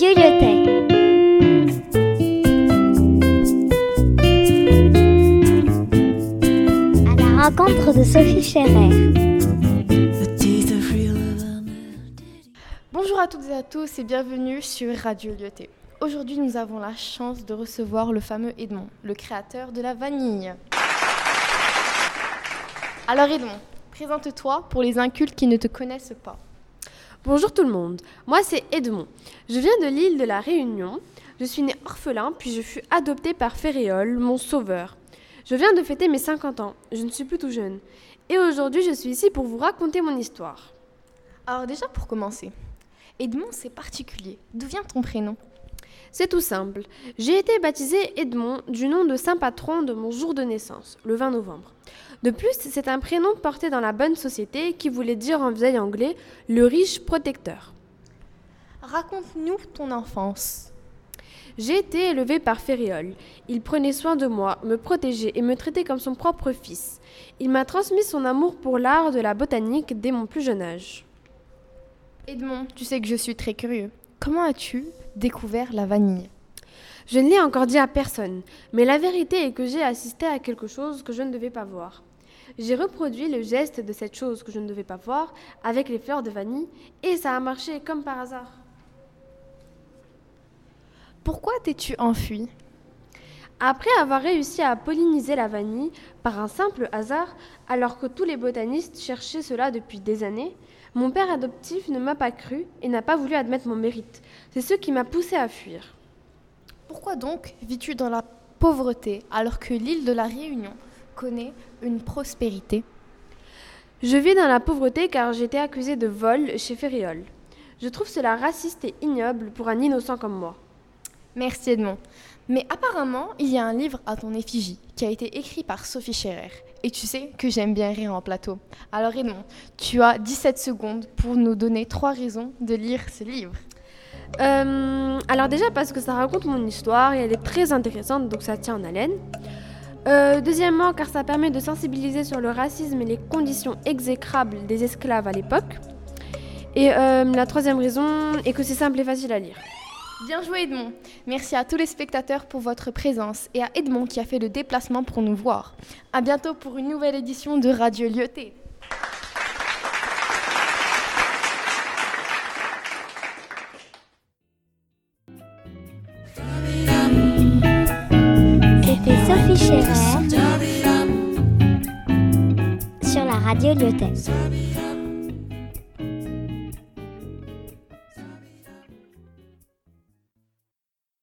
À la rencontre de Sophie Scherer. Bonjour à toutes et à tous et bienvenue sur Radio Lyoté. Aujourd'hui, nous avons la chance de recevoir le fameux Edmond, le créateur de la vanille. Alors Edmond, présente-toi pour les incultes qui ne te connaissent pas. Bonjour tout le monde, moi c'est Edmond. Je viens de l'île de la Réunion. Je suis né orphelin, puis je fus adopté par Ferréol, mon sauveur. Je viens de fêter mes 50 ans, je ne suis plus tout jeune. Et aujourd'hui je suis ici pour vous raconter mon histoire. Alors déjà pour commencer, Edmond c'est particulier. D'où vient ton prénom? C'est tout simple. J'ai été baptisé Edmond du nom de saint patron de mon jour de naissance, le 20 novembre. De plus, c'est un prénom porté dans la bonne société qui voulait dire en vieil anglais le riche protecteur. Raconte-nous ton enfance. J'ai été élevé par Ferréol. Il prenait soin de moi, me protégeait et me traitait comme son propre fils. Il m'a transmis son amour pour l'art de la botanique dès mon plus jeune âge. Edmond, tu sais que je suis très curieux. Comment as-tu découvert la vanille? Je ne l'ai encore dit à personne, mais la vérité est que j'ai assisté à quelque chose que je ne devais pas voir. J'ai reproduit le geste de cette chose que je ne devais pas voir avec les fleurs de vanille et ça a marché comme par hasard. Pourquoi t'es-tu enfui? Après avoir réussi à polliniser la vanille par un simple hasard, alors que tous les botanistes cherchaient cela depuis des années, mon père adoptif ne m'a pas cru et n'a pas voulu admettre mon mérite. C'est ce qui m'a poussé à fuir. Pourquoi donc vis-tu dans la pauvreté alors que l'île de la Réunion connaît une prospérité Je vis dans la pauvreté car j'ai été accusée de vol chez Ferréol. Je trouve cela raciste et ignoble pour un innocent comme moi. Merci Edmond. Mais apparemment, il y a un livre à ton effigie qui a été écrit par Sophie Scherer. Et tu sais que j'aime bien rire en plateau. Alors Edmond, tu as 17 secondes pour nous donner trois raisons de lire ce livre. Euh, alors déjà parce que ça raconte mon histoire et elle est très intéressante, donc ça tient en haleine. Euh, deuxièmement, car ça permet de sensibiliser sur le racisme et les conditions exécrables des esclaves à l'époque. Et euh, la troisième raison est que c'est simple et facile à lire. Bien joué Edmond. Merci à tous les spectateurs pour votre présence et à Edmond qui a fait le déplacement pour nous voir. À bientôt pour une nouvelle édition de Radio Lyoté. Scherer sur la Radio Lyotet.